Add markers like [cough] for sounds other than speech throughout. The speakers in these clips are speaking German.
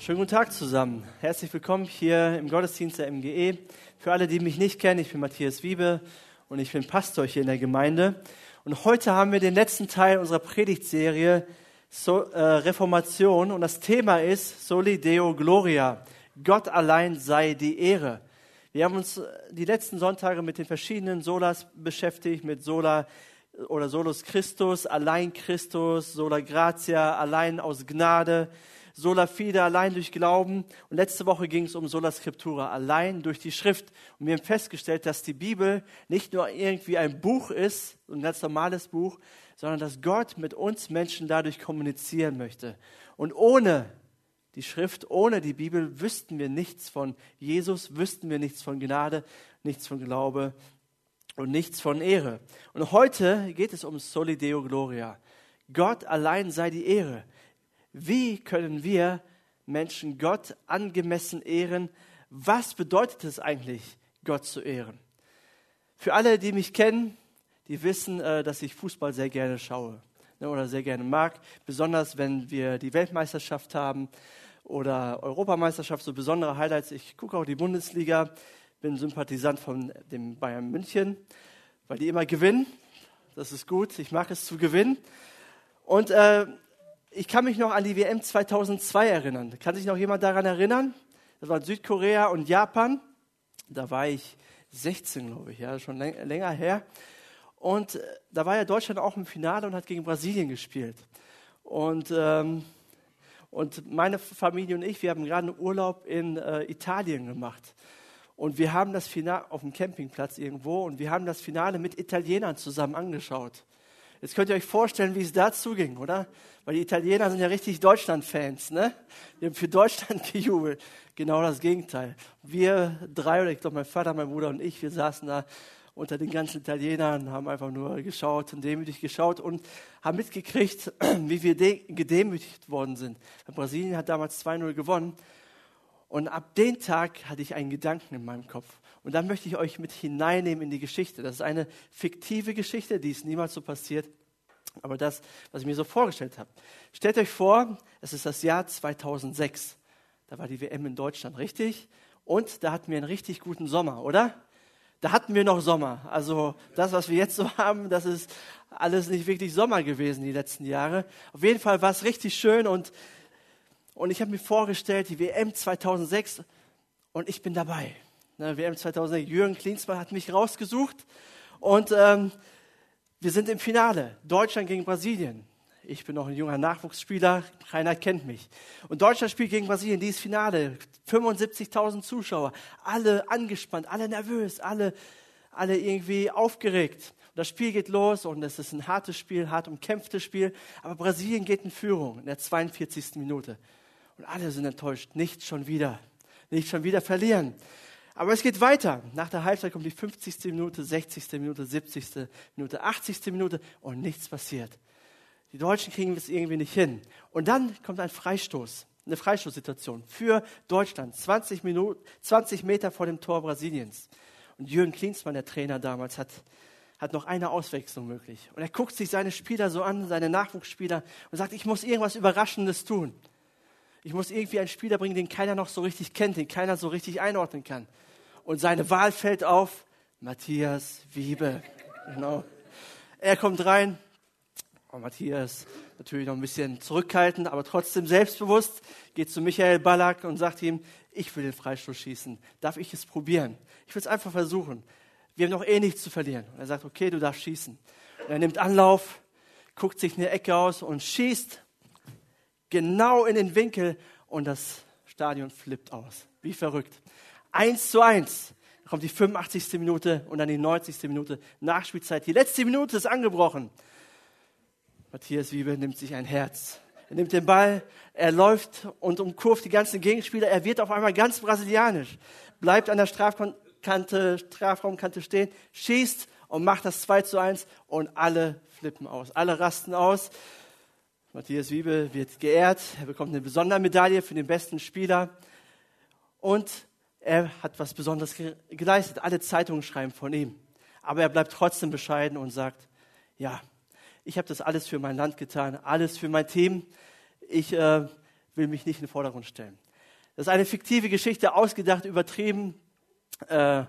Schönen guten Tag zusammen. Herzlich willkommen hier im Gottesdienst der MGE. Für alle, die mich nicht kennen, ich bin Matthias Wiebe und ich bin Pastor hier in der Gemeinde. Und heute haben wir den letzten Teil unserer Predigtserie so, äh, Reformation und das Thema ist Soli Deo Gloria. Gott allein sei die Ehre. Wir haben uns die letzten Sonntage mit den verschiedenen Solas beschäftigt, mit Sola oder Solus Christus, allein Christus, Sola Gratia, allein aus Gnade, Sola Fide allein durch Glauben. Und letzte Woche ging es um Sola Scriptura, allein durch die Schrift. Und wir haben festgestellt, dass die Bibel nicht nur irgendwie ein Buch ist, ein ganz normales Buch, sondern dass Gott mit uns Menschen dadurch kommunizieren möchte. Und ohne die Schrift, ohne die Bibel wüssten wir nichts von Jesus, wüssten wir nichts von Gnade, nichts von Glaube und nichts von Ehre. Und heute geht es um Soli Deo Gloria. Gott allein sei die Ehre. Wie können wir Menschen Gott angemessen ehren? Was bedeutet es eigentlich, Gott zu ehren? Für alle, die mich kennen, die wissen, äh, dass ich Fußball sehr gerne schaue ne, oder sehr gerne mag, besonders wenn wir die Weltmeisterschaft haben oder Europameisterschaft, so besondere Highlights. Ich gucke auch die Bundesliga, bin Sympathisant von dem Bayern München, weil die immer gewinnen. Das ist gut, ich mag es zu gewinnen. Und äh, ich kann mich noch an die WM 2002 erinnern. Kann sich noch jemand daran erinnern? Das war Südkorea und Japan. Da war ich 16, glaube ich, ja, schon länger her. Und äh, da war ja Deutschland auch im Finale und hat gegen Brasilien gespielt. Und, ähm, und meine Familie und ich, wir haben gerade einen Urlaub in äh, Italien gemacht. Und wir haben das Finale auf dem Campingplatz irgendwo und wir haben das Finale mit Italienern zusammen angeschaut. Jetzt könnt ihr euch vorstellen, wie es da zuging, oder? Weil die Italiener sind ja richtig Deutschland-Fans, ne? Die haben für Deutschland [laughs] gejubelt. Genau das Gegenteil. Wir drei, oder ich glaube mein Vater, mein Bruder und ich, wir saßen da unter den ganzen Italienern, haben einfach nur geschaut und demütig geschaut und haben mitgekriegt, [clears throat] wie wir gedemütigt worden sind. Brasilien hat damals 2-0 gewonnen. Und ab dem Tag hatte ich einen Gedanken in meinem Kopf. Und da möchte ich euch mit hineinnehmen in die Geschichte. Das ist eine fiktive Geschichte, die ist niemals so passiert. Aber das, was ich mir so vorgestellt habe. Stellt euch vor, es ist das Jahr 2006. Da war die WM in Deutschland, richtig? Und da hatten wir einen richtig guten Sommer, oder? Da hatten wir noch Sommer. Also das, was wir jetzt so [laughs] haben, das ist alles nicht wirklich Sommer gewesen die letzten Jahre. Auf jeden Fall war es richtig schön und, und ich habe mir vorgestellt, die WM 2006 und ich bin dabei ne, WM 2006. Jürgen Klinsmann hat mich rausgesucht und ähm, wir sind im Finale. Deutschland gegen Brasilien. Ich bin noch ein junger Nachwuchsspieler, keiner kennt mich. Und Deutschland spielt gegen Brasilien, dieses Finale. 75.000 Zuschauer, alle angespannt, alle nervös, alle, alle irgendwie aufgeregt. Und das Spiel geht los und es ist ein hartes Spiel, hart umkämpftes Spiel. Aber Brasilien geht in Führung in der 42. Minute. Und alle sind enttäuscht. Nicht schon wieder. Nicht schon wieder verlieren. Aber es geht weiter. Nach der Halbzeit kommt die 50. Minute, 60. Minute, 70. Minute, 80. Minute und nichts passiert. Die Deutschen kriegen das irgendwie nicht hin. Und dann kommt ein Freistoß, eine Freistoßsituation für Deutschland, 20, Minuten, 20 Meter vor dem Tor Brasiliens. Und Jürgen Klinsmann, der Trainer damals, hat, hat noch eine Auswechslung möglich. Und er guckt sich seine Spieler so an, seine Nachwuchsspieler, und sagt, ich muss irgendwas Überraschendes tun. Ich muss irgendwie einen Spieler bringen, den keiner noch so richtig kennt, den keiner so richtig einordnen kann und seine Wahl fällt auf Matthias Wiebe. Genau. Er kommt rein. Oh, Matthias, natürlich noch ein bisschen zurückhaltend, aber trotzdem selbstbewusst, geht zu Michael Ballack und sagt ihm, ich will den Freistoß schießen. Darf ich es probieren? Ich will es einfach versuchen. Wir haben noch eh nichts zu verlieren. Und er sagt, okay, du darfst schießen. Und er nimmt Anlauf, guckt sich eine Ecke aus und schießt genau in den Winkel und das Stadion flippt aus. Wie verrückt. 1 zu 1. Dann kommt die 85. Minute und dann die 90. Minute Nachspielzeit. Die letzte Minute ist angebrochen. Matthias Wiebe nimmt sich ein Herz. Er nimmt den Ball, er läuft und umkurvt die ganzen Gegenspieler. Er wird auf einmal ganz brasilianisch, bleibt an der Strafkante, Strafraumkante stehen, schießt und macht das 2 zu 1 und alle flippen aus. Alle rasten aus. Matthias Wiebe wird geehrt. Er bekommt eine besondere Medaille für den besten Spieler. Und er hat was Besonderes geleistet. Alle Zeitungen schreiben von ihm. Aber er bleibt trotzdem bescheiden und sagt, ja, ich habe das alles für mein Land getan, alles für mein Team. Ich äh, will mich nicht in den Vordergrund stellen. Das ist eine fiktive Geschichte, ausgedacht, übertrieben. Äh,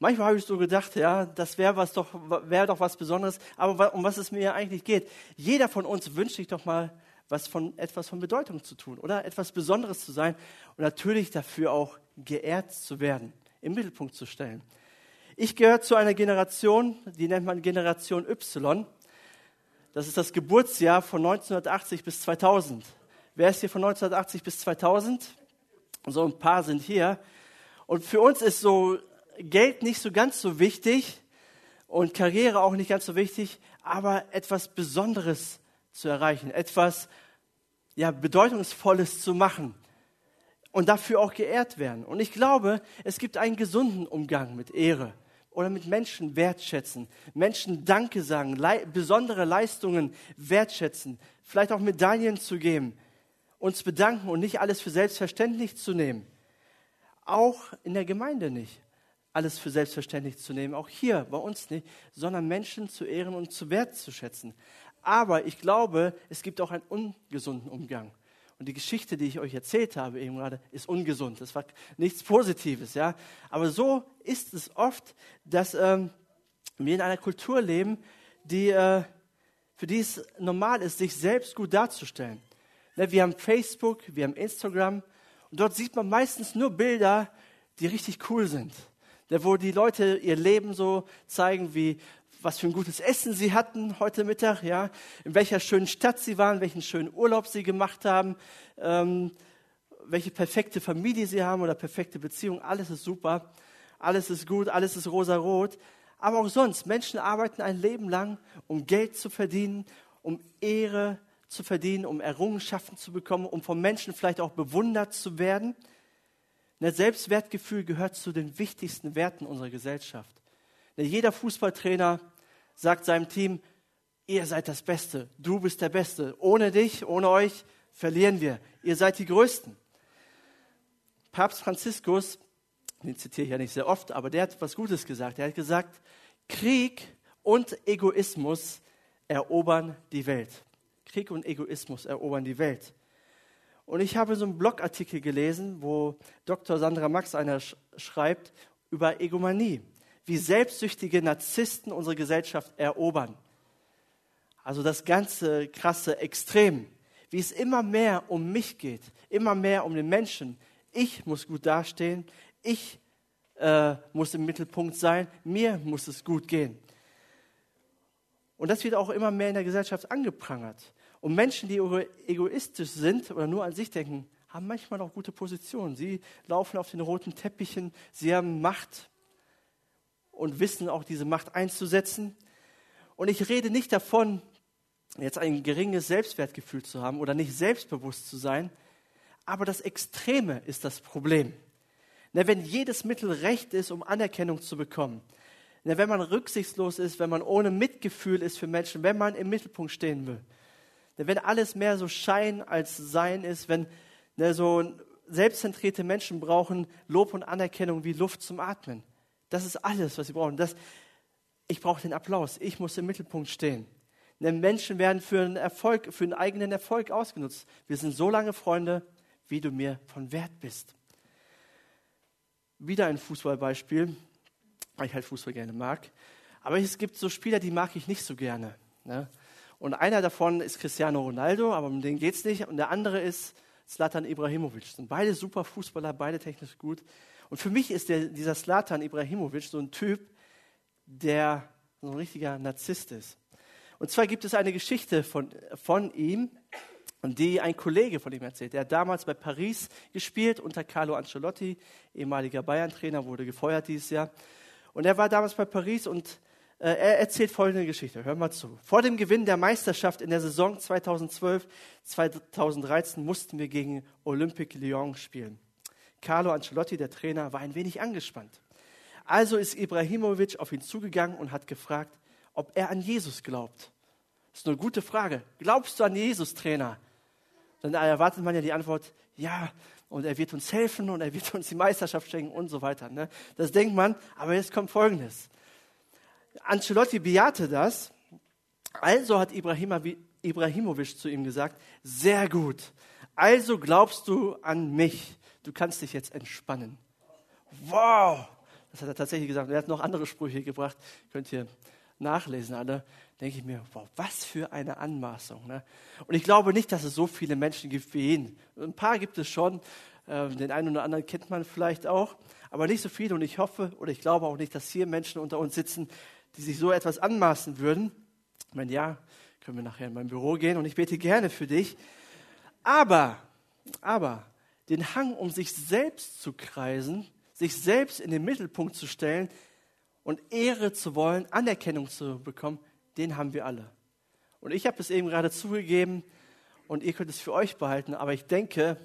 manchmal habe ich so gedacht, ja, das wäre doch, wäre doch was Besonderes. Aber um was es mir eigentlich geht, jeder von uns wünscht sich doch mal, was von etwas von Bedeutung zu tun oder etwas Besonderes zu sein und natürlich dafür auch geehrt zu werden, im Mittelpunkt zu stellen. Ich gehöre zu einer Generation, die nennt man Generation Y. Das ist das Geburtsjahr von 1980 bis 2000. Wer ist hier von 1980 bis 2000? So ein paar sind hier. Und für uns ist so Geld nicht so ganz so wichtig und Karriere auch nicht ganz so wichtig, aber etwas Besonderes zu erreichen, etwas ja, Bedeutungsvolles zu machen und dafür auch geehrt werden. Und ich glaube, es gibt einen gesunden Umgang mit Ehre oder mit Menschen wertschätzen, Menschen Danke sagen, le besondere Leistungen wertschätzen, vielleicht auch Medaillen zu geben, uns bedanken und nicht alles für selbstverständlich zu nehmen. Auch in der Gemeinde nicht alles für selbstverständlich zu nehmen, auch hier bei uns nicht, sondern Menschen zu ehren und zu wertzuschätzen. Aber ich glaube, es gibt auch einen ungesunden Umgang. Und die Geschichte, die ich euch erzählt habe eben gerade, ist ungesund. Das war nichts Positives, ja. Aber so ist es oft, dass ähm, wir in einer Kultur leben, die, äh, für die es normal ist, sich selbst gut darzustellen. Ne, wir haben Facebook, wir haben Instagram und dort sieht man meistens nur Bilder, die richtig cool sind. Ne, wo die Leute ihr Leben so zeigen, wie was für ein gutes Essen sie hatten heute Mittag, ja, in welcher schönen Stadt sie waren, welchen schönen Urlaub sie gemacht haben, ähm, welche perfekte Familie sie haben oder perfekte Beziehung. Alles ist super, alles ist gut, alles ist rosarot. Aber auch sonst, Menschen arbeiten ein Leben lang, um Geld zu verdienen, um Ehre zu verdienen, um Errungenschaften zu bekommen, um von Menschen vielleicht auch bewundert zu werden. Das Selbstwertgefühl gehört zu den wichtigsten Werten unserer Gesellschaft. Jeder Fußballtrainer sagt seinem Team, ihr seid das Beste, du bist der Beste. Ohne dich, ohne euch verlieren wir. Ihr seid die Größten. Papst Franziskus, den zitiere ich ja nicht sehr oft, aber der hat was Gutes gesagt. Er hat gesagt, Krieg und Egoismus erobern die Welt. Krieg und Egoismus erobern die Welt. Und ich habe so einen Blogartikel gelesen, wo Dr. Sandra Max einer schreibt über Egomanie wie selbstsüchtige Narzissten unsere Gesellschaft erobern. Also das ganze krasse Extrem, wie es immer mehr um mich geht, immer mehr um den Menschen. Ich muss gut dastehen, ich äh, muss im Mittelpunkt sein, mir muss es gut gehen. Und das wird auch immer mehr in der Gesellschaft angeprangert. Und Menschen, die egoistisch sind oder nur an sich denken, haben manchmal auch gute Positionen. Sie laufen auf den roten Teppichen, sie haben Macht, und wissen auch diese Macht einzusetzen. Und ich rede nicht davon, jetzt ein geringes Selbstwertgefühl zu haben oder nicht selbstbewusst zu sein, aber das Extreme ist das Problem. Na, wenn jedes Mittel recht ist, um Anerkennung zu bekommen, na, wenn man rücksichtslos ist, wenn man ohne Mitgefühl ist für Menschen, wenn man im Mittelpunkt stehen will, na, wenn alles mehr so Schein als Sein ist, wenn na, so selbstzentrierte Menschen brauchen Lob und Anerkennung wie Luft zum Atmen. Das ist alles, was sie brauchen. Das, ich brauche den Applaus. Ich muss im Mittelpunkt stehen. Denn Menschen werden für einen Erfolg, für einen eigenen Erfolg ausgenutzt. Wir sind so lange Freunde, wie du mir von Wert bist. Wieder ein Fußballbeispiel, weil ich halt Fußball gerne mag. Aber es gibt so Spieler, die mag ich nicht so gerne. Ne? Und einer davon ist Cristiano Ronaldo, aber um den geht es nicht. Und der andere ist Zlatan Ibrahimovic. Sind beide super Fußballer, beide technisch gut. Und für mich ist der, dieser Slatan Ibrahimovic so ein Typ, der so ein richtiger Narzisst ist. Und zwar gibt es eine Geschichte von, von ihm, die ein Kollege von ihm erzählt. Er hat damals bei Paris gespielt unter Carlo Ancelotti, ehemaliger Bayern-Trainer, wurde gefeuert dieses Jahr. Und er war damals bei Paris und äh, er erzählt folgende Geschichte. Hör mal zu. Vor dem Gewinn der Meisterschaft in der Saison 2012-2013 mussten wir gegen Olympique Lyon spielen. Carlo Ancelotti, der Trainer, war ein wenig angespannt. Also ist Ibrahimovic auf ihn zugegangen und hat gefragt, ob er an Jesus glaubt. Das ist eine gute Frage. Glaubst du an Jesus, Trainer? Dann erwartet man ja die Antwort, ja, und er wird uns helfen und er wird uns die Meisterschaft schenken und so weiter. Ne? Das denkt man, aber jetzt kommt Folgendes. Ancelotti bejahte das, also hat Ibrahimovic zu ihm gesagt, sehr gut, Also glaubst du an mich. Du kannst dich jetzt entspannen. Wow! Das hat er tatsächlich gesagt. Er hat noch andere Sprüche gebracht. Könnt ihr nachlesen alle. Denke ich mir, wow, was für eine Anmaßung. Ne? Und ich glaube nicht, dass es so viele Menschen gibt wie ihn. Ein paar gibt es schon. Ähm, den einen oder anderen kennt man vielleicht auch. Aber nicht so viele. Und ich hoffe oder ich glaube auch nicht, dass hier Menschen unter uns sitzen, die sich so etwas anmaßen würden. Ich meine, ja, können wir nachher in mein Büro gehen und ich bete gerne für dich. Aber, aber, den Hang, um sich selbst zu kreisen, sich selbst in den Mittelpunkt zu stellen und Ehre zu wollen, Anerkennung zu bekommen, den haben wir alle. Und ich habe es eben gerade zugegeben und ihr könnt es für euch behalten, aber ich denke,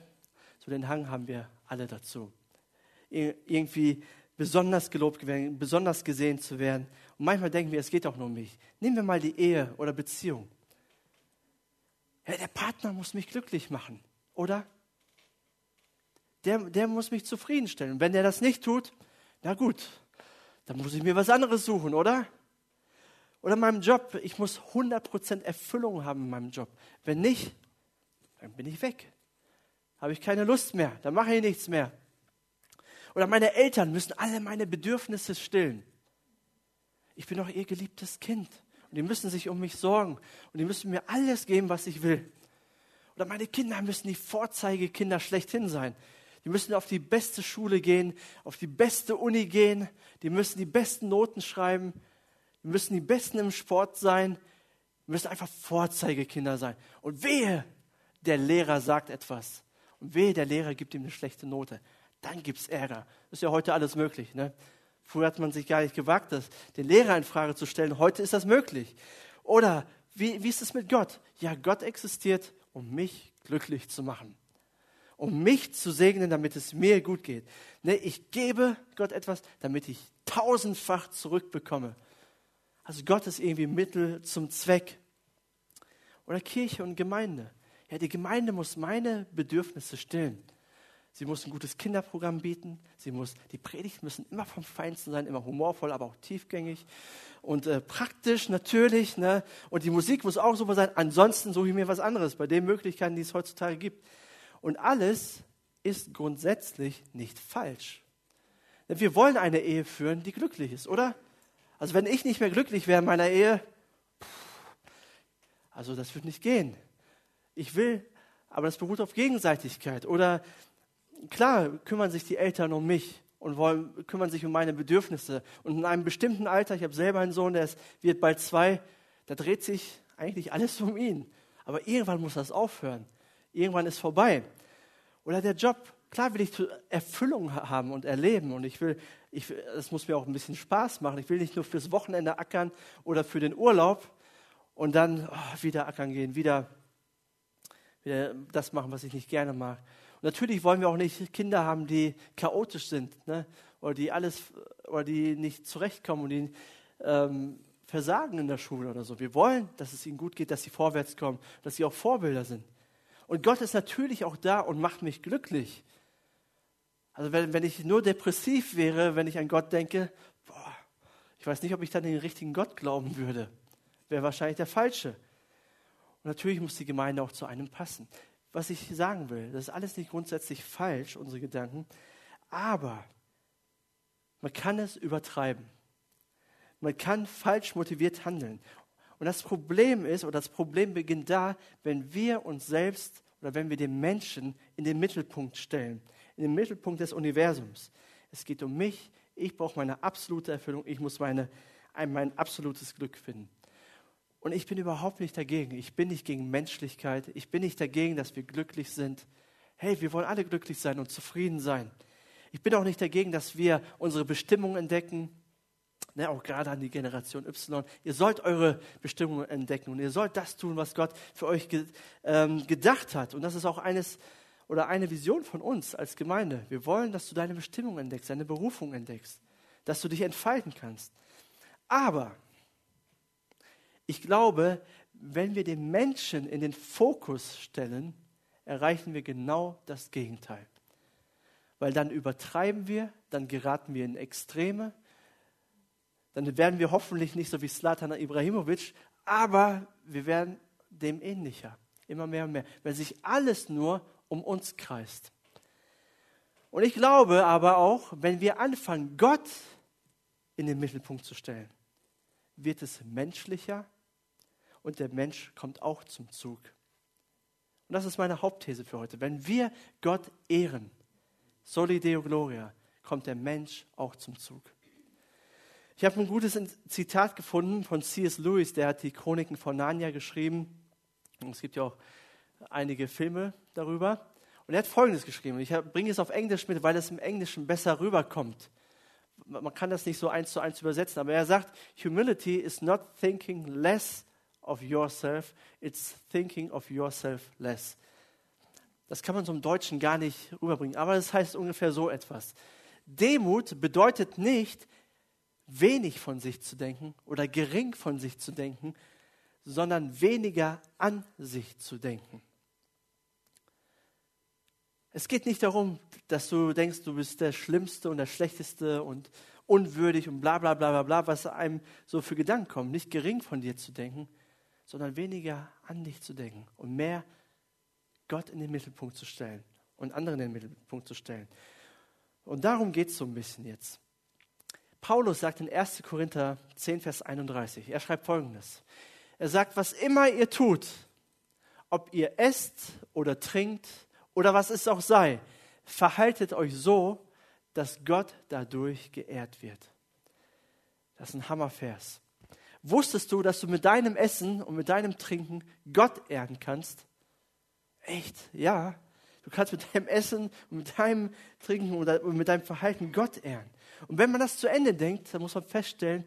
so den Hang haben wir alle dazu. Irgendwie besonders gelobt werden, besonders gesehen zu werden. Und manchmal denken wir, es geht auch nur um mich. Nehmen wir mal die Ehe oder Beziehung. Ja, der Partner muss mich glücklich machen, oder? Der, der muss mich zufriedenstellen. Wenn der das nicht tut, na gut, dann muss ich mir was anderes suchen, oder? Oder in meinem Job, ich muss 100% Erfüllung haben in meinem Job. Wenn nicht, dann bin ich weg. Habe ich keine Lust mehr, dann mache ich nichts mehr. Oder meine Eltern müssen alle meine Bedürfnisse stillen. Ich bin doch ihr geliebtes Kind. Und die müssen sich um mich sorgen. Und die müssen mir alles geben, was ich will. Oder meine Kinder müssen die Vorzeigekinder schlechthin sein. Die müssen auf die beste Schule gehen, auf die beste Uni gehen. Die müssen die besten Noten schreiben. Die müssen die Besten im Sport sein. Die müssen einfach Vorzeigekinder sein. Und wehe, der Lehrer sagt etwas. Und wehe, der Lehrer gibt ihm eine schlechte Note. Dann gibt es Ärger. Das ist ja heute alles möglich. Ne? Früher hat man sich gar nicht gewagt, das, den Lehrer in Frage zu stellen. Heute ist das möglich. Oder wie, wie ist es mit Gott? Ja, Gott existiert, um mich glücklich zu machen. Um mich zu segnen, damit es mir gut geht. Ne, ich gebe Gott etwas, damit ich tausendfach zurückbekomme. Also Gott ist irgendwie Mittel zum Zweck. Oder Kirche und Gemeinde. Ja, die Gemeinde muss meine Bedürfnisse stillen. Sie muss ein gutes Kinderprogramm bieten. Sie muss, die Predigten müssen immer vom Feinsten sein, immer humorvoll, aber auch tiefgängig und äh, praktisch natürlich. Ne? Und die Musik muss auch super sein. Ansonsten suche ich mir was anderes bei den Möglichkeiten, die es heutzutage gibt. Und alles ist grundsätzlich nicht falsch. Denn wir wollen eine Ehe führen, die glücklich ist, oder? Also wenn ich nicht mehr glücklich wäre in meiner Ehe, also das wird nicht gehen. Ich will, aber das beruht auf Gegenseitigkeit. Oder klar kümmern sich die Eltern um mich und wollen, kümmern sich um meine Bedürfnisse. Und in einem bestimmten Alter, ich habe selber einen Sohn, der ist, wird bald zwei, da dreht sich eigentlich alles um ihn. Aber irgendwann muss das aufhören. Irgendwann ist vorbei. Oder der Job, klar will ich Erfüllung haben und erleben. Und ich will, ich, das muss mir auch ein bisschen Spaß machen. Ich will nicht nur fürs Wochenende ackern oder für den Urlaub und dann oh, wieder ackern gehen, wieder, wieder das machen, was ich nicht gerne mag. Und natürlich wollen wir auch nicht Kinder haben, die chaotisch sind ne? oder die alles oder die nicht zurechtkommen und die ähm, versagen in der Schule oder so. Wir wollen, dass es ihnen gut geht, dass sie vorwärts kommen, dass sie auch Vorbilder sind. Und Gott ist natürlich auch da und macht mich glücklich. Also wenn, wenn ich nur depressiv wäre, wenn ich an Gott denke, boah, ich weiß nicht, ob ich dann den richtigen Gott glauben würde. Wäre wahrscheinlich der falsche. Und natürlich muss die Gemeinde auch zu einem passen was ich sagen will. Das ist alles nicht grundsätzlich falsch, unsere Gedanken, aber man kann es übertreiben. Man kann falsch motiviert handeln. Und das Problem ist, oder das Problem beginnt da, wenn wir uns selbst oder wenn wir den Menschen in den Mittelpunkt stellen, in den Mittelpunkt des Universums. Es geht um mich, ich brauche meine absolute Erfüllung, ich muss meine, mein absolutes Glück finden. Und ich bin überhaupt nicht dagegen. Ich bin nicht gegen Menschlichkeit. Ich bin nicht dagegen, dass wir glücklich sind. Hey, wir wollen alle glücklich sein und zufrieden sein. Ich bin auch nicht dagegen, dass wir unsere Bestimmung entdecken. Ne, auch gerade an die Generation Y. Ihr sollt eure Bestimmung entdecken und ihr sollt das tun, was Gott für euch ge ähm, gedacht hat. Und das ist auch eines oder eine Vision von uns als Gemeinde. Wir wollen, dass du deine Bestimmung entdeckst, deine Berufung entdeckst, dass du dich entfalten kannst. Aber ich glaube, wenn wir den Menschen in den Fokus stellen, erreichen wir genau das Gegenteil. Weil dann übertreiben wir, dann geraten wir in Extreme, dann werden wir hoffentlich nicht so wie Slatan Ibrahimovic, aber wir werden dem ähnlicher, immer mehr und mehr. Wenn sich alles nur um uns kreist. Und ich glaube aber auch, wenn wir anfangen, Gott in den Mittelpunkt zu stellen, wird es menschlicher und der Mensch kommt auch zum Zug. Und das ist meine Hauptthese für heute. Wenn wir Gott ehren, Soli Deo Gloria, kommt der Mensch auch zum Zug. Ich habe ein gutes Zitat gefunden von C.S. Lewis, der hat die Chroniken von Narnia geschrieben. Und es gibt ja auch einige Filme darüber. Und er hat Folgendes geschrieben. Ich bringe es auf Englisch mit, weil es im Englischen besser rüberkommt. Man kann das nicht so eins zu eins übersetzen, aber er sagt, Humility is not thinking less of yourself, it's thinking of yourself less. Das kann man im Deutschen gar nicht rüberbringen, aber das heißt ungefähr so etwas. Demut bedeutet nicht, wenig von sich zu denken oder gering von sich zu denken, sondern weniger an sich zu denken. Es geht nicht darum, dass du denkst, du bist der Schlimmste und der Schlechteste und unwürdig und bla bla bla bla bla, was einem so für Gedanken kommt. Nicht gering von dir zu denken, sondern weniger an dich zu denken und mehr Gott in den Mittelpunkt zu stellen und anderen in den Mittelpunkt zu stellen. Und darum geht es so ein bisschen jetzt. Paulus sagt in 1. Korinther 10, Vers 31, er schreibt folgendes. Er sagt, was immer ihr tut, ob ihr esst oder trinkt oder was es auch sei, verhaltet euch so, dass Gott dadurch geehrt wird. Das ist ein Hammervers. Wusstest du, dass du mit deinem Essen und mit deinem Trinken Gott ehren kannst? Echt? Ja. Du kannst mit deinem Essen und mit deinem Trinken und mit deinem Verhalten Gott ehren. Und wenn man das zu Ende denkt, dann muss man feststellen,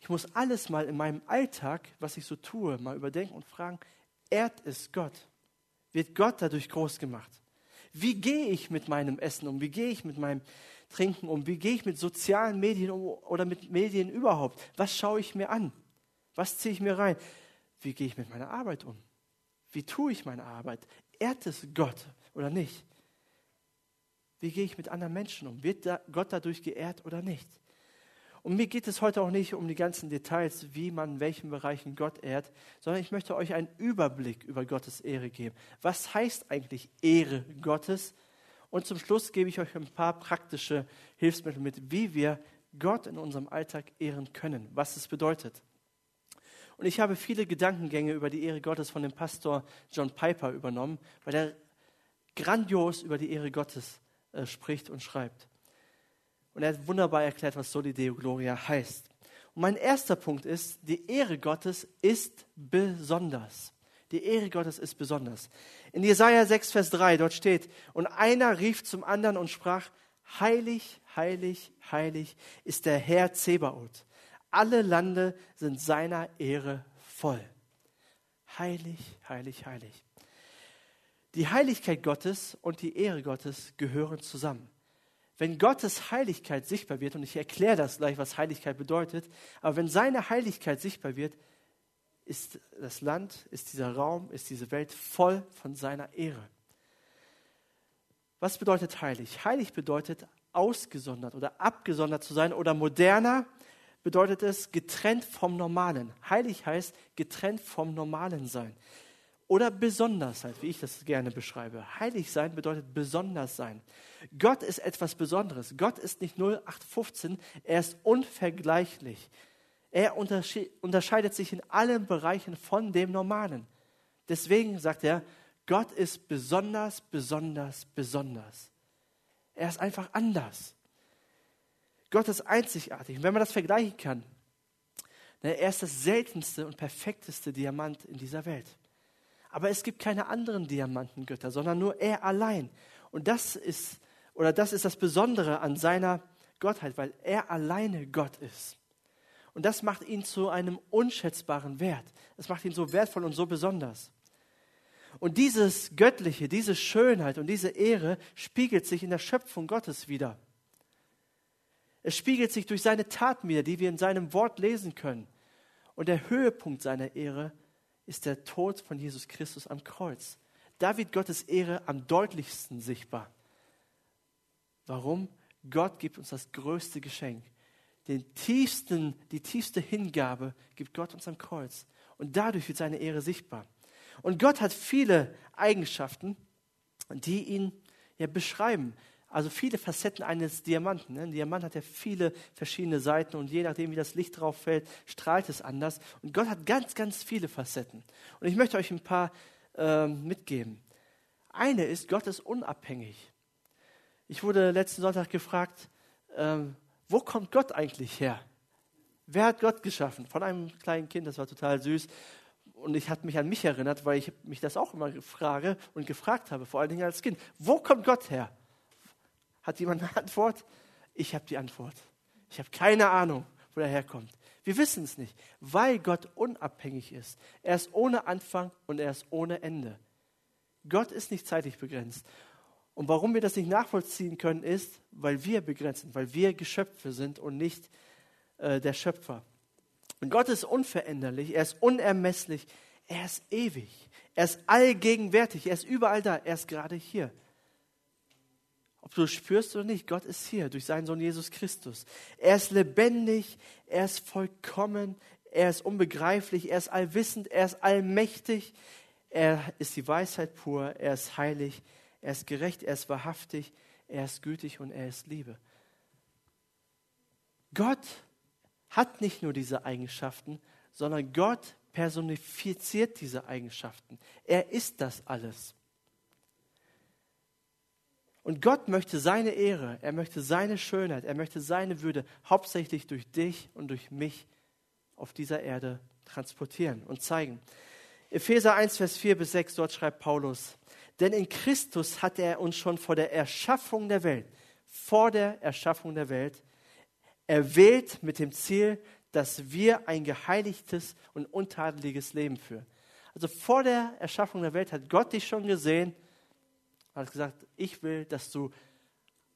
ich muss alles mal in meinem Alltag, was ich so tue, mal überdenken und fragen, ehrt es Gott? Wird Gott dadurch groß gemacht? Wie gehe ich mit meinem Essen um? Wie gehe ich mit meinem Trinken um? Wie gehe ich mit sozialen Medien um oder mit Medien überhaupt? Was schaue ich mir an? Was ziehe ich mir rein? Wie gehe ich mit meiner Arbeit um? Wie tue ich meine Arbeit? Ehrt es Gott oder nicht? Wie gehe ich mit anderen Menschen um? Wird Gott dadurch geehrt oder nicht? Und mir geht es heute auch nicht um die ganzen Details, wie man in welchen Bereichen Gott ehrt, sondern ich möchte euch einen Überblick über Gottes Ehre geben. Was heißt eigentlich Ehre Gottes? Und zum Schluss gebe ich euch ein paar praktische Hilfsmittel mit, wie wir Gott in unserem Alltag ehren können, was es bedeutet. Und ich habe viele Gedankengänge über die Ehre Gottes von dem Pastor John Piper übernommen, weil er grandios über die Ehre Gottes äh, spricht und schreibt. Und er hat wunderbar erklärt, was Soli Deo Gloria heißt. Und mein erster Punkt ist, die Ehre Gottes ist besonders. Die Ehre Gottes ist besonders. In Jesaja 6, Vers 3, dort steht, und einer rief zum anderen und sprach, heilig, heilig, heilig ist der Herr Zebaoth. Alle Lande sind seiner Ehre voll. Heilig, heilig, heilig. Die Heiligkeit Gottes und die Ehre Gottes gehören zusammen wenn Gottes Heiligkeit sichtbar wird, und ich erkläre das gleich, was Heiligkeit bedeutet, aber wenn seine Heiligkeit sichtbar wird, ist das Land, ist dieser Raum, ist diese Welt voll von seiner Ehre. Was bedeutet heilig? Heilig bedeutet ausgesondert oder abgesondert zu sein oder moderner bedeutet es getrennt vom Normalen. Heilig heißt getrennt vom Normalen sein. Oder Besondersheit, wie ich das gerne beschreibe. Heilig sein bedeutet besonders sein. Gott ist etwas Besonderes. Gott ist nicht 0815, er ist unvergleichlich. Er unterscheidet sich in allen Bereichen von dem Normalen. Deswegen sagt er, Gott ist besonders, besonders, besonders. Er ist einfach anders. Gott ist einzigartig. Und wenn man das vergleichen kann, er ist das seltenste und perfekteste Diamant in dieser Welt. Aber es gibt keine anderen Diamantengötter, sondern nur er allein. Und das ist, oder das ist das Besondere an seiner Gottheit, weil er alleine Gott ist. Und das macht ihn zu einem unschätzbaren Wert. Es macht ihn so wertvoll und so besonders. Und dieses Göttliche, diese Schönheit und diese Ehre spiegelt sich in der Schöpfung Gottes wieder. Es spiegelt sich durch seine Taten wieder, die wir in seinem Wort lesen können. Und der Höhepunkt seiner Ehre ist der Tod von Jesus Christus am Kreuz. Da wird Gottes Ehre am deutlichsten sichtbar. Warum? Gott gibt uns das größte Geschenk. Den tiefsten, die tiefste Hingabe gibt Gott uns am Kreuz. Und dadurch wird seine Ehre sichtbar. Und Gott hat viele Eigenschaften, die ihn ja, beschreiben. Also viele Facetten eines Diamanten. Ne? Ein Diamant hat ja viele verschiedene Seiten und je nachdem, wie das Licht drauf fällt, strahlt es anders. Und Gott hat ganz, ganz viele Facetten. Und ich möchte euch ein paar äh, mitgeben. Eine ist, Gott ist unabhängig. Ich wurde letzten Sonntag gefragt, äh, wo kommt Gott eigentlich her? Wer hat Gott geschaffen? Von einem kleinen Kind, das war total süß. Und ich habe mich an mich erinnert, weil ich mich das auch immer frage und gefragt habe, vor allen Dingen als Kind. Wo kommt Gott her? Hat jemand eine Antwort? Ich habe die Antwort. Ich habe keine Ahnung, wo er herkommt. Wir wissen es nicht, weil Gott unabhängig ist. Er ist ohne Anfang und er ist ohne Ende. Gott ist nicht zeitlich begrenzt. Und warum wir das nicht nachvollziehen können, ist, weil wir begrenzt sind, weil wir Geschöpfe sind und nicht äh, der Schöpfer. Und Gott ist unveränderlich, er ist unermesslich, er ist ewig, er ist allgegenwärtig, er ist überall da, er ist gerade hier. Ob du es spürst oder nicht, Gott ist hier durch seinen Sohn Jesus Christus. Er ist lebendig, er ist vollkommen, er ist unbegreiflich, er ist allwissend, er ist allmächtig, er ist die Weisheit pur, er ist heilig, er ist gerecht, er ist wahrhaftig, er ist gütig und er ist Liebe. Gott hat nicht nur diese Eigenschaften, sondern Gott personifiziert diese Eigenschaften. Er ist das alles. Und Gott möchte seine Ehre, er möchte seine Schönheit, er möchte seine Würde hauptsächlich durch dich und durch mich auf dieser Erde transportieren und zeigen. Epheser 1, Vers 4 bis 6, dort schreibt Paulus, denn in Christus hat er uns schon vor der Erschaffung der Welt, vor der Erschaffung der Welt, erwählt mit dem Ziel, dass wir ein geheiligtes und untadeliges Leben führen. Also vor der Erschaffung der Welt hat Gott dich schon gesehen hat gesagt, ich will, dass du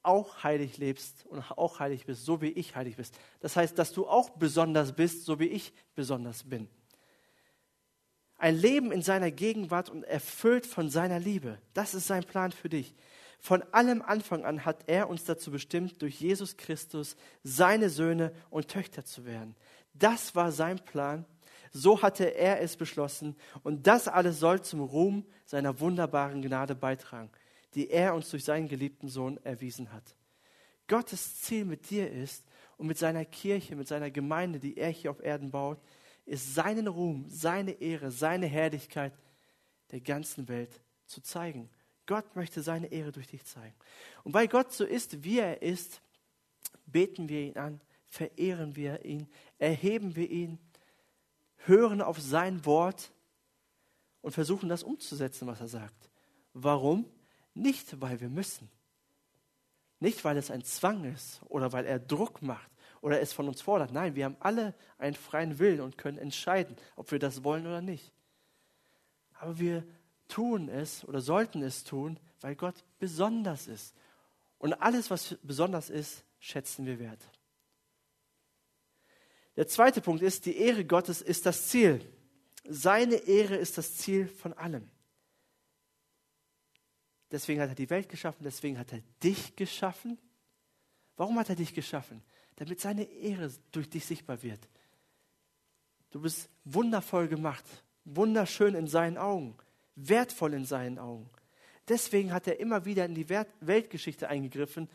auch heilig lebst und auch heilig bist, so wie ich heilig bist. Das heißt, dass du auch besonders bist, so wie ich besonders bin. Ein Leben in seiner Gegenwart und erfüllt von seiner Liebe. Das ist sein Plan für dich. Von allem Anfang an hat er uns dazu bestimmt, durch Jesus Christus seine Söhne und Töchter zu werden. Das war sein Plan. So hatte er es beschlossen. Und das alles soll zum Ruhm seiner wunderbaren Gnade beitragen die er uns durch seinen geliebten Sohn erwiesen hat. Gottes Ziel mit dir ist und mit seiner Kirche, mit seiner Gemeinde, die er hier auf Erden baut, ist seinen Ruhm, seine Ehre, seine Herrlichkeit der ganzen Welt zu zeigen. Gott möchte seine Ehre durch dich zeigen. Und weil Gott so ist, wie er ist, beten wir ihn an, verehren wir ihn, erheben wir ihn, hören auf sein Wort und versuchen das umzusetzen, was er sagt. Warum? Nicht, weil wir müssen. Nicht, weil es ein Zwang ist oder weil er Druck macht oder es von uns fordert. Nein, wir haben alle einen freien Willen und können entscheiden, ob wir das wollen oder nicht. Aber wir tun es oder sollten es tun, weil Gott besonders ist. Und alles, was besonders ist, schätzen wir wert. Der zweite Punkt ist, die Ehre Gottes ist das Ziel. Seine Ehre ist das Ziel von allem. Deswegen hat er die Welt geschaffen, deswegen hat er dich geschaffen. Warum hat er dich geschaffen? Damit seine Ehre durch dich sichtbar wird. Du bist wundervoll gemacht, wunderschön in seinen Augen, wertvoll in seinen Augen. Deswegen hat er immer wieder in die Weltgeschichte eingegriffen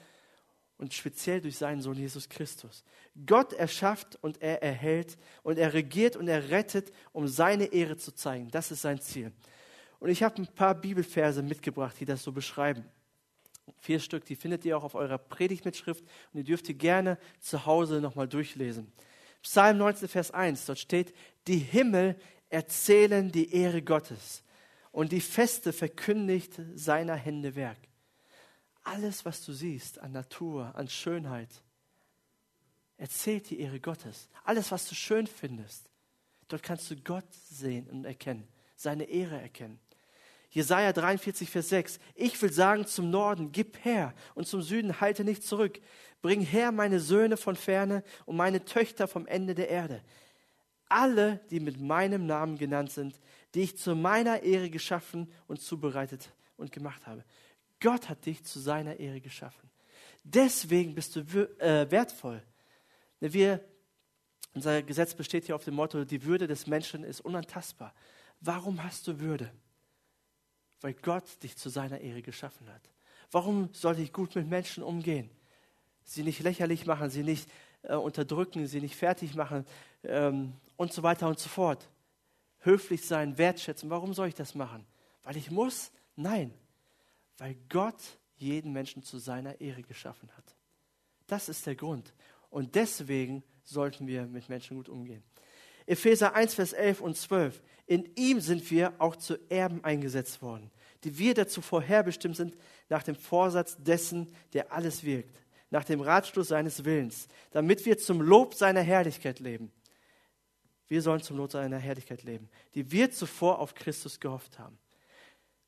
und speziell durch seinen Sohn Jesus Christus. Gott erschafft und er erhält und er regiert und er rettet, um seine Ehre zu zeigen. Das ist sein Ziel. Und ich habe ein paar Bibelverse mitgebracht, die das so beschreiben. Vier Stück, die findet ihr auch auf eurer Predigtmitschrift und ihr dürft die gerne zu Hause nochmal durchlesen. Psalm 19, Vers 1, dort steht, die Himmel erzählen die Ehre Gottes und die Feste verkündigt seiner Hände Werk. Alles, was du siehst an Natur, an Schönheit, erzählt die Ehre Gottes. Alles, was du schön findest, dort kannst du Gott sehen und erkennen, seine Ehre erkennen. Jesaja 43, Vers 6. Ich will sagen zum Norden, gib her und zum Süden halte nicht zurück. Bring her meine Söhne von ferne und meine Töchter vom Ende der Erde. Alle, die mit meinem Namen genannt sind, die ich zu meiner Ehre geschaffen und zubereitet und gemacht habe. Gott hat dich zu seiner Ehre geschaffen. Deswegen bist du äh, wertvoll. Wir, unser Gesetz besteht hier auf dem Motto, die Würde des Menschen ist unantastbar. Warum hast du Würde? Weil Gott dich zu seiner Ehre geschaffen hat. Warum sollte ich gut mit Menschen umgehen? Sie nicht lächerlich machen, sie nicht äh, unterdrücken, sie nicht fertig machen ähm, und so weiter und so fort. Höflich sein, wertschätzen. Warum soll ich das machen? Weil ich muss? Nein. Weil Gott jeden Menschen zu seiner Ehre geschaffen hat. Das ist der Grund. Und deswegen sollten wir mit Menschen gut umgehen. Epheser 1, Vers 11 und 12. In ihm sind wir auch zu Erben eingesetzt worden, die wir dazu vorherbestimmt sind, nach dem Vorsatz dessen, der alles wirkt, nach dem Ratschluss seines Willens, damit wir zum Lob seiner Herrlichkeit leben. Wir sollen zum Lob seiner Herrlichkeit leben, die wir zuvor auf Christus gehofft haben.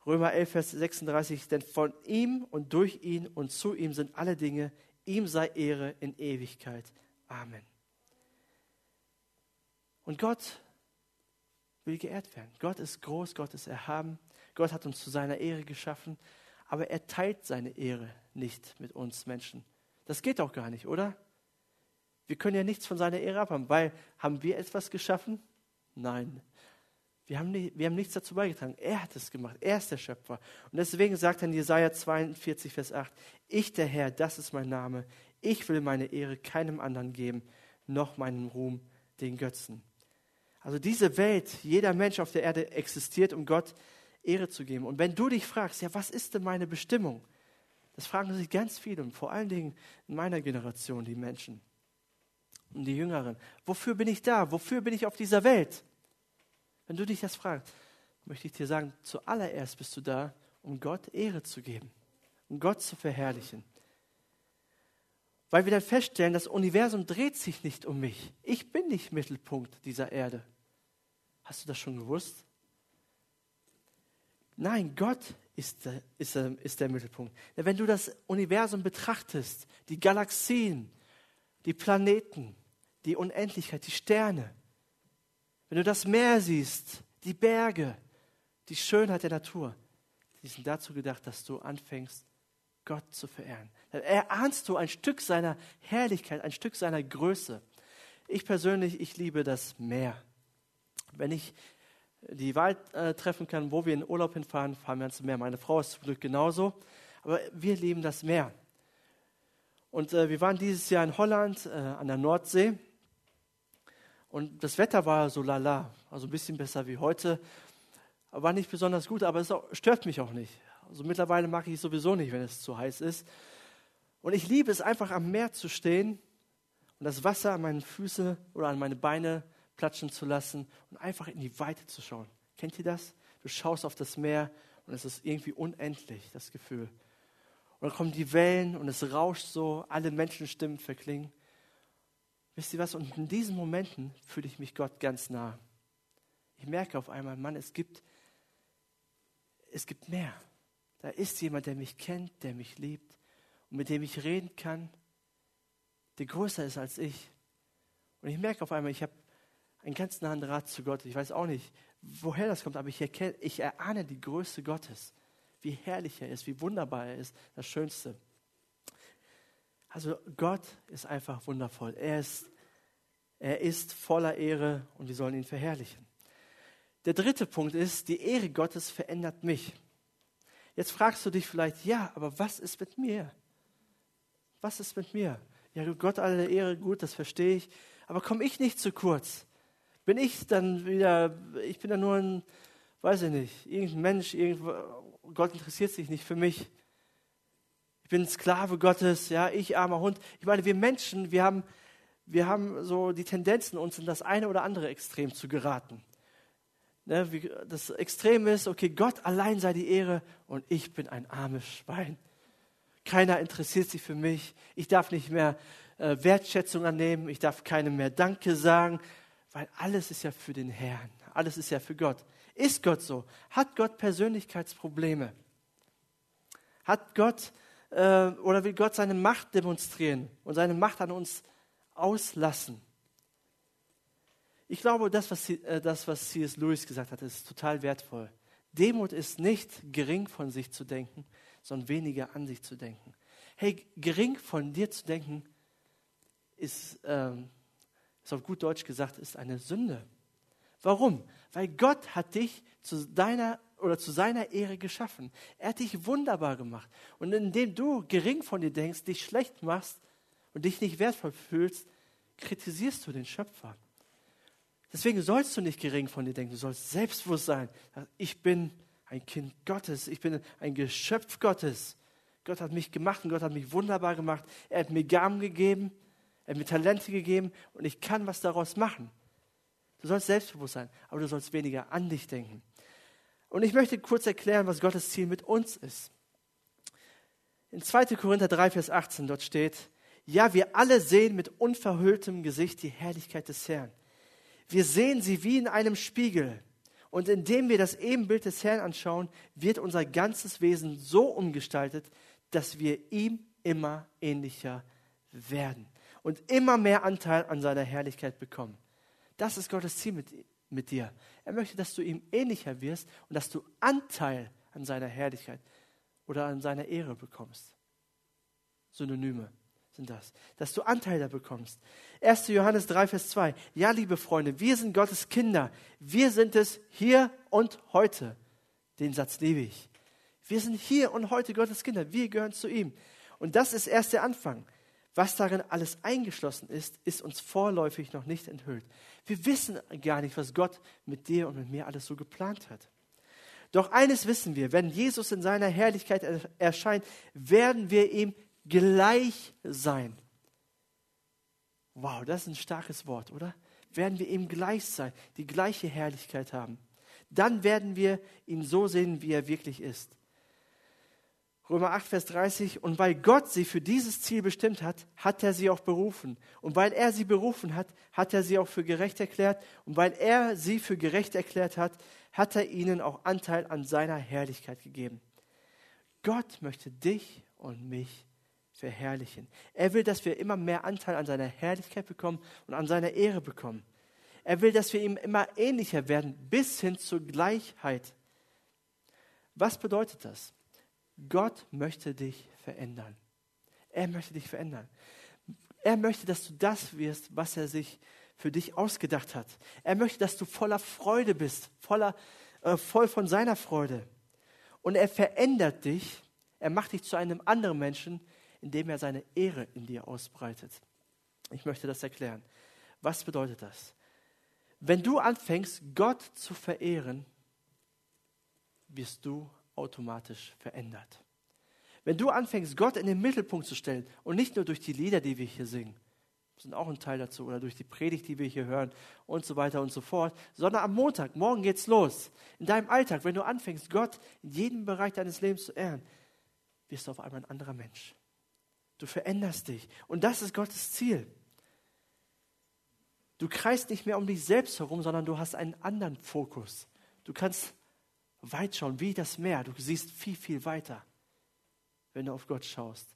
Römer 11, Vers 36, denn von ihm und durch ihn und zu ihm sind alle Dinge, ihm sei Ehre in Ewigkeit. Amen. Und Gott will geehrt werden. Gott ist groß, Gott ist erhaben. Gott hat uns zu seiner Ehre geschaffen, aber er teilt seine Ehre nicht mit uns Menschen. Das geht auch gar nicht, oder? Wir können ja nichts von seiner Ehre abhaben, weil haben wir etwas geschaffen? Nein. Wir haben, nicht, wir haben nichts dazu beigetragen. Er hat es gemacht. Er ist der Schöpfer. Und deswegen sagt er in Jesaja 42, Vers 8: Ich, der Herr, das ist mein Name. Ich will meine Ehre keinem anderen geben, noch meinen Ruhm den Götzen. Also diese Welt, jeder Mensch auf der Erde existiert, um Gott Ehre zu geben. Und wenn du dich fragst, ja, was ist denn meine Bestimmung? Das fragen sich ganz viele und vor allen Dingen in meiner Generation die Menschen und die Jüngeren. Wofür bin ich da? Wofür bin ich auf dieser Welt? Wenn du dich das fragst, möchte ich dir sagen, zuallererst bist du da, um Gott Ehre zu geben, um Gott zu verherrlichen. Weil wir dann feststellen, das Universum dreht sich nicht um mich. Ich bin nicht Mittelpunkt dieser Erde. Hast du das schon gewusst? Nein, Gott ist der, ist, der, ist der Mittelpunkt. Wenn du das Universum betrachtest, die Galaxien, die Planeten, die Unendlichkeit, die Sterne, wenn du das Meer siehst, die Berge, die Schönheit der Natur, die sind dazu gedacht, dass du anfängst, Gott zu verehren. Dann erahnst du ein Stück seiner Herrlichkeit, ein Stück seiner Größe. Ich persönlich, ich liebe das Meer. Wenn ich die Wahl äh, treffen kann, wo wir in Urlaub hinfahren, fahren wir ans Meer. Meine Frau ist zum Glück genauso. Aber wir lieben das Meer. Und äh, wir waren dieses Jahr in Holland äh, an der Nordsee. Und das Wetter war so lala, also ein bisschen besser wie heute. War nicht besonders gut, aber es auch, stört mich auch nicht. Also mittlerweile mag ich es sowieso nicht, wenn es zu heiß ist. Und ich liebe es einfach am Meer zu stehen und das Wasser an meinen Füßen oder an meine Beine platschen zu lassen und einfach in die Weite zu schauen. Kennt ihr das? Du schaust auf das Meer und es ist irgendwie unendlich, das Gefühl. Und dann kommen die Wellen und es rauscht so, alle Menschenstimmen verklingen. Wisst ihr was? Und in diesen Momenten fühle ich mich Gott ganz nah. Ich merke auf einmal, Mann, es gibt, es gibt mehr. Da ist jemand, der mich kennt, der mich liebt und mit dem ich reden kann, der größer ist als ich. Und ich merke auf einmal, ich habe einen ganz nahen Draht zu Gott. Ich weiß auch nicht, woher das kommt, aber ich, erkenne, ich erahne die Größe Gottes, wie herrlich er ist, wie wunderbar er ist, das Schönste. Also Gott ist einfach wundervoll. Er ist, er ist voller Ehre und wir sollen ihn verherrlichen. Der dritte Punkt ist, die Ehre Gottes verändert mich. Jetzt fragst du dich vielleicht, ja, aber was ist mit mir? Was ist mit mir? Ja, Gott alle Ehre, gut, das verstehe ich. Aber komme ich nicht zu kurz? Bin ich dann wieder, ich bin dann nur ein, weiß ich nicht, irgendein Mensch, irgendwo, Gott interessiert sich nicht für mich. Ich bin Sklave Gottes, ja, ich armer Hund. Ich meine, wir Menschen, wir haben, wir haben so die Tendenzen, uns in das eine oder andere Extrem zu geraten. Ne, wie, das Extrem ist, okay, Gott allein sei die Ehre und ich bin ein armes Schwein. Keiner interessiert sich für mich. Ich darf nicht mehr äh, Wertschätzung annehmen. Ich darf keinem mehr Danke sagen. Weil alles ist ja für den Herrn, alles ist ja für Gott. Ist Gott so? Hat Gott Persönlichkeitsprobleme? Hat Gott äh, oder will Gott seine Macht demonstrieren und seine Macht an uns auslassen? Ich glaube, das, was, äh, das, was C.S. Lewis gesagt hat, ist total wertvoll. Demut ist nicht gering von sich zu denken, sondern weniger an sich zu denken. Hey, gering von dir zu denken, ist, ähm, ist auf gut Deutsch gesagt, ist eine Sünde. Warum? Weil Gott hat dich zu deiner oder zu seiner Ehre geschaffen. Er hat dich wunderbar gemacht. Und indem du gering von dir denkst, dich schlecht machst und dich nicht wertvoll fühlst, kritisierst du den Schöpfer. Deswegen sollst du nicht gering von dir denken, du sollst selbstbewusst sein. Ich bin ein Kind Gottes, ich bin ein Geschöpf Gottes. Gott hat mich gemacht und Gott hat mich wunderbar gemacht. Er hat mir Gaben gegeben, er hat mir Talente gegeben und ich kann was daraus machen. Du sollst selbstbewusst sein, aber du sollst weniger an dich denken. Und ich möchte kurz erklären, was Gottes Ziel mit uns ist. In 2. Korinther 3, Vers 18, dort steht, ja, wir alle sehen mit unverhülltem Gesicht die Herrlichkeit des Herrn. Wir sehen sie wie in einem Spiegel. Und indem wir das Ebenbild des Herrn anschauen, wird unser ganzes Wesen so umgestaltet, dass wir ihm immer ähnlicher werden und immer mehr Anteil an seiner Herrlichkeit bekommen. Das ist Gottes Ziel mit, mit dir. Er möchte, dass du ihm ähnlicher wirst und dass du Anteil an seiner Herrlichkeit oder an seiner Ehre bekommst. Synonyme sind das, dass du Anteil da bekommst. 1. Johannes 3, Vers 2. Ja, liebe Freunde, wir sind Gottes Kinder. Wir sind es hier und heute. Den Satz liebe ich. Wir sind hier und heute Gottes Kinder. Wir gehören zu ihm. Und das ist erst der Anfang. Was darin alles eingeschlossen ist, ist uns vorläufig noch nicht enthüllt. Wir wissen gar nicht, was Gott mit dir und mit mir alles so geplant hat. Doch eines wissen wir, wenn Jesus in seiner Herrlichkeit erscheint, werden wir ihm gleich sein. Wow, das ist ein starkes Wort, oder? Werden wir ihm gleich sein, die gleiche Herrlichkeit haben. Dann werden wir ihn so sehen, wie er wirklich ist. Römer 8, Vers 30. Und weil Gott sie für dieses Ziel bestimmt hat, hat er sie auch berufen. Und weil er sie berufen hat, hat er sie auch für gerecht erklärt. Und weil er sie für gerecht erklärt hat, hat er ihnen auch Anteil an seiner Herrlichkeit gegeben. Gott möchte dich und mich verherrlichen. Er will, dass wir immer mehr Anteil an seiner Herrlichkeit bekommen und an seiner Ehre bekommen. Er will, dass wir ihm immer ähnlicher werden, bis hin zur Gleichheit. Was bedeutet das? Gott möchte dich verändern. Er möchte dich verändern. Er möchte, dass du das wirst, was er sich für dich ausgedacht hat. Er möchte, dass du voller Freude bist, voller, äh, voll von seiner Freude. Und er verändert dich. Er macht dich zu einem anderen Menschen, indem er seine Ehre in dir ausbreitet. Ich möchte das erklären. Was bedeutet das? Wenn du anfängst, Gott zu verehren, wirst du automatisch verändert. Wenn du anfängst, Gott in den Mittelpunkt zu stellen und nicht nur durch die Lieder, die wir hier singen, sind auch ein Teil dazu, oder durch die Predigt, die wir hier hören und so weiter und so fort, sondern am Montag, morgen geht's los. In deinem Alltag, wenn du anfängst, Gott in jedem Bereich deines Lebens zu ehren, wirst du auf einmal ein anderer Mensch. Du veränderst dich. Und das ist Gottes Ziel. Du kreist nicht mehr um dich selbst herum, sondern du hast einen anderen Fokus. Du kannst weit schauen, wie das Meer. Du siehst viel, viel weiter, wenn du auf Gott schaust.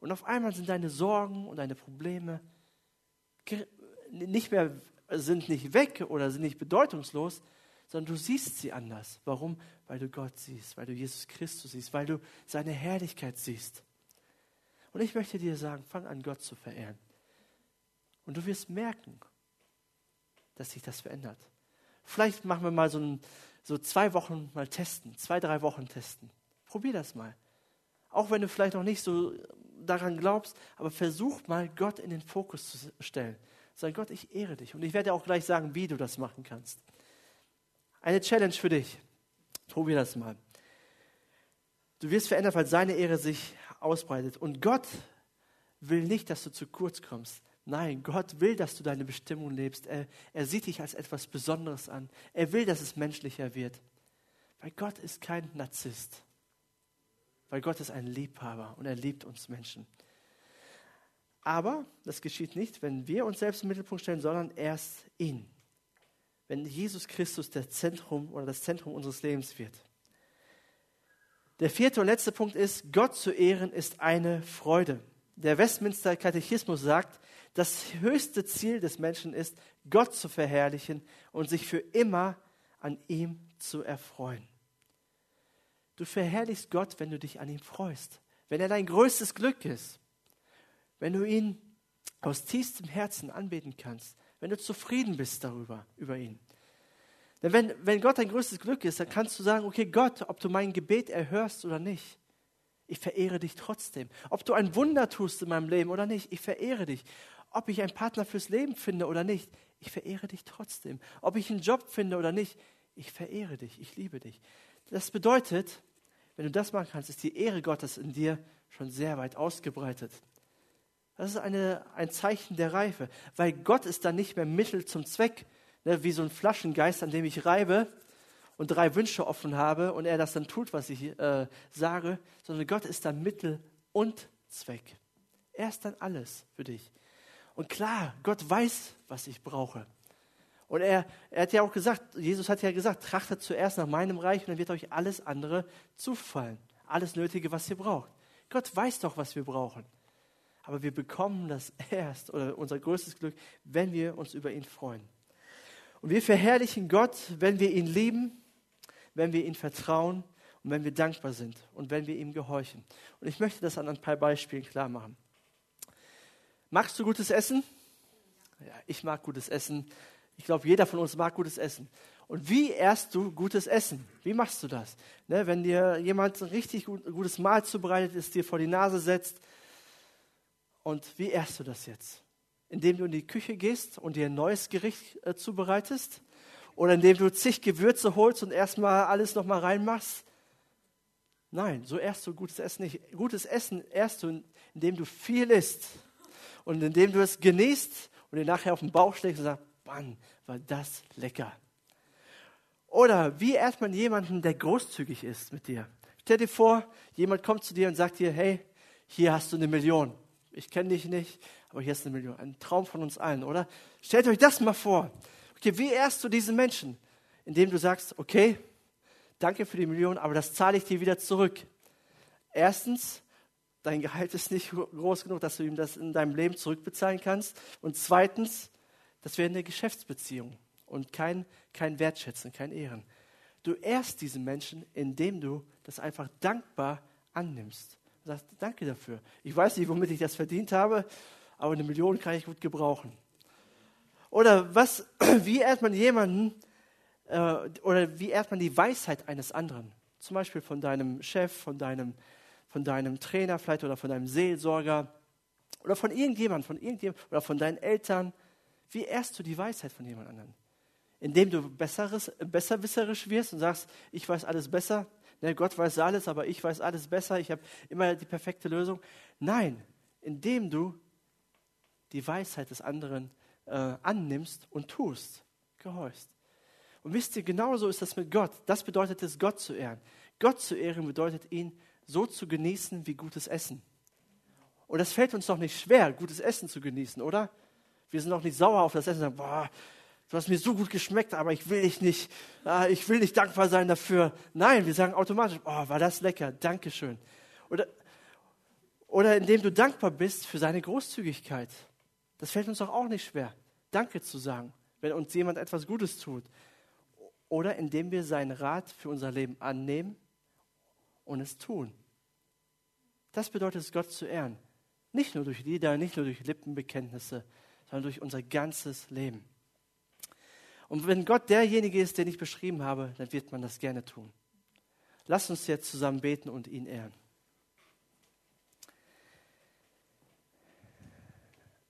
Und auf einmal sind deine Sorgen und deine Probleme nicht mehr, sind nicht weg oder sind nicht bedeutungslos, sondern du siehst sie anders. Warum? Weil du Gott siehst, weil du Jesus Christus siehst, weil du seine Herrlichkeit siehst. Und ich möchte dir sagen, fang an, Gott zu verehren. Und du wirst merken, dass sich das verändert. Vielleicht machen wir mal so, ein, so zwei Wochen mal testen, zwei, drei Wochen testen. Probier das mal. Auch wenn du vielleicht noch nicht so daran glaubst, aber versuch mal, Gott in den Fokus zu stellen. Sag Gott, ich ehre dich. Und ich werde auch gleich sagen, wie du das machen kannst. Eine Challenge für dich. Probier das mal. Du wirst verändert, weil seine Ehre sich ausbreitet. Und Gott will nicht, dass du zu kurz kommst. Nein, Gott will, dass du deine Bestimmung lebst. Er, er sieht dich als etwas Besonderes an. Er will, dass es menschlicher wird. Weil Gott ist kein Narzisst. Weil Gott ist ein Liebhaber und er liebt uns Menschen. Aber das geschieht nicht, wenn wir uns selbst im Mittelpunkt stellen, sondern erst ihn. Wenn Jesus Christus der Zentrum oder das Zentrum unseres Lebens wird. Der vierte und letzte Punkt ist, Gott zu ehren ist eine Freude. Der Westminster Katechismus sagt, das höchste Ziel des Menschen ist, Gott zu verherrlichen und sich für immer an ihm zu erfreuen. Du verherrlichst Gott, wenn du dich an ihm freust, wenn er dein größtes Glück ist, wenn du ihn aus tiefstem Herzen anbeten kannst, wenn du zufrieden bist darüber, über ihn. Denn wenn, wenn Gott dein größtes Glück ist, dann kannst du sagen, okay Gott, ob du mein Gebet erhörst oder nicht, ich verehre dich trotzdem. Ob du ein Wunder tust in meinem Leben oder nicht, ich verehre dich. Ob ich einen Partner fürs Leben finde oder nicht, ich verehre dich trotzdem. Ob ich einen Job finde oder nicht, ich verehre dich, ich liebe dich. Das bedeutet, wenn du das machen kannst, ist die Ehre Gottes in dir schon sehr weit ausgebreitet. Das ist eine, ein Zeichen der Reife, weil Gott ist dann nicht mehr Mittel zum Zweck, ne, wie so ein Flaschengeist, an dem ich reibe und drei Wünsche offen habe und er das dann tut, was ich äh, sage, sondern Gott ist dann Mittel und Zweck. Er ist dann alles für dich. Und klar, Gott weiß, was ich brauche. Und er, er hat ja auch gesagt, Jesus hat ja gesagt, trachtet zuerst nach meinem Reich und dann wird euch alles andere zufallen. Alles Nötige, was ihr braucht. Gott weiß doch, was wir brauchen. Aber wir bekommen das [laughs] erst oder unser größtes Glück, wenn wir uns über ihn freuen. Und wir verherrlichen Gott, wenn wir ihn lieben, wenn wir ihn vertrauen und wenn wir dankbar sind und wenn wir ihm gehorchen. Und ich möchte das an ein paar Beispielen klar machen. Magst du gutes Essen? Ja, ich mag gutes Essen. Ich glaube, jeder von uns mag gutes Essen. Und wie erst du gutes Essen? Wie machst du das? Ne, wenn dir jemand ein richtig gut, gutes Mahl zubereitet, es dir vor die Nase setzt. Und wie erst du das jetzt? Indem du in die Küche gehst und dir ein neues Gericht äh, zubereitest? Oder indem du zig Gewürze holst und erstmal alles nochmal reinmachst? Nein, so erst du gutes Essen nicht. Gutes Essen erst du, indem du viel isst und indem du es genießt und dir nachher auf den Bauch schlägst und sagst, Mann, war das lecker. Oder wie ehrt man jemanden, der großzügig ist mit dir? Stell dir vor, jemand kommt zu dir und sagt dir, hey, hier hast du eine Million. Ich kenne dich nicht, aber hier ist eine Million. Ein Traum von uns allen, oder? Stellt euch das mal vor. Wie ehrst du diesen Menschen? Indem du sagst, okay, danke für die Million, aber das zahle ich dir wieder zurück. Erstens, dein Gehalt ist nicht groß genug, dass du ihm das in deinem Leben zurückbezahlen kannst. Und zweitens, das wäre eine Geschäftsbeziehung und kein, kein Wertschätzen, kein Ehren. Du ehrst diesen Menschen, indem du das einfach dankbar annimmst. Und sagst, danke dafür. Ich weiß nicht, womit ich das verdient habe, aber eine Million kann ich gut gebrauchen. Oder was, [clears throat] wie ehrt man jemanden, äh, oder wie ehrt man die Weisheit eines anderen? Zum Beispiel von deinem Chef, von deinem, von deinem Trainer vielleicht oder von deinem Seelsorger oder von irgendjemandem, von irgendjemandem oder von deinen Eltern wie ehrst du die Weisheit von jemand anderem? Indem du besseres, besserwisserisch wirst und sagst, ich weiß alles besser. Ne, Gott weiß alles, aber ich weiß alles besser. Ich habe immer die perfekte Lösung. Nein, indem du die Weisheit des anderen äh, annimmst und tust, gehorchst. Und wisst ihr, genauso ist das mit Gott. Das bedeutet es, Gott zu ehren. Gott zu ehren bedeutet, ihn so zu genießen wie gutes Essen. Und das fällt uns doch nicht schwer, gutes Essen zu genießen, oder? Wir sind auch nicht sauer auf das Essen. Sagen, boah, du hast mir so gut geschmeckt, aber ich will nicht, ich will nicht dankbar sein dafür. Nein, wir sagen automatisch, oh, war das lecker, Dankeschön. Oder, oder indem du dankbar bist für seine Großzügigkeit. Das fällt uns doch auch nicht schwer, Danke zu sagen, wenn uns jemand etwas Gutes tut. Oder indem wir seinen Rat für unser Leben annehmen und es tun. Das bedeutet es, Gott zu ehren. Nicht nur durch Lieder, nicht nur durch Lippenbekenntnisse, sondern durch unser ganzes Leben. Und wenn Gott derjenige ist, den ich beschrieben habe, dann wird man das gerne tun. Lass uns jetzt zusammen beten und ihn ehren.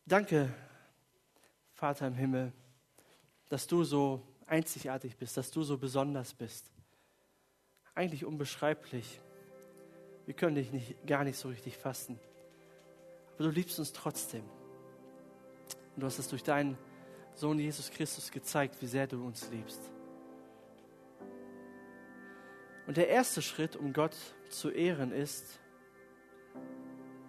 Danke, Vater im Himmel, dass du so einzigartig bist, dass du so besonders bist. Eigentlich unbeschreiblich. Wir können dich nicht, gar nicht so richtig fassen. Aber du liebst uns trotzdem. Und du hast es durch deinen Sohn Jesus Christus gezeigt, wie sehr du uns liebst. Und der erste Schritt, um Gott zu ehren, ist,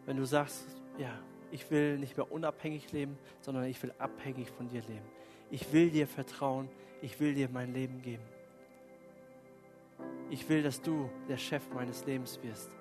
wenn du sagst, ja, ich will nicht mehr unabhängig leben, sondern ich will abhängig von dir leben. Ich will dir vertrauen, ich will dir mein Leben geben. Ich will, dass du der Chef meines Lebens wirst.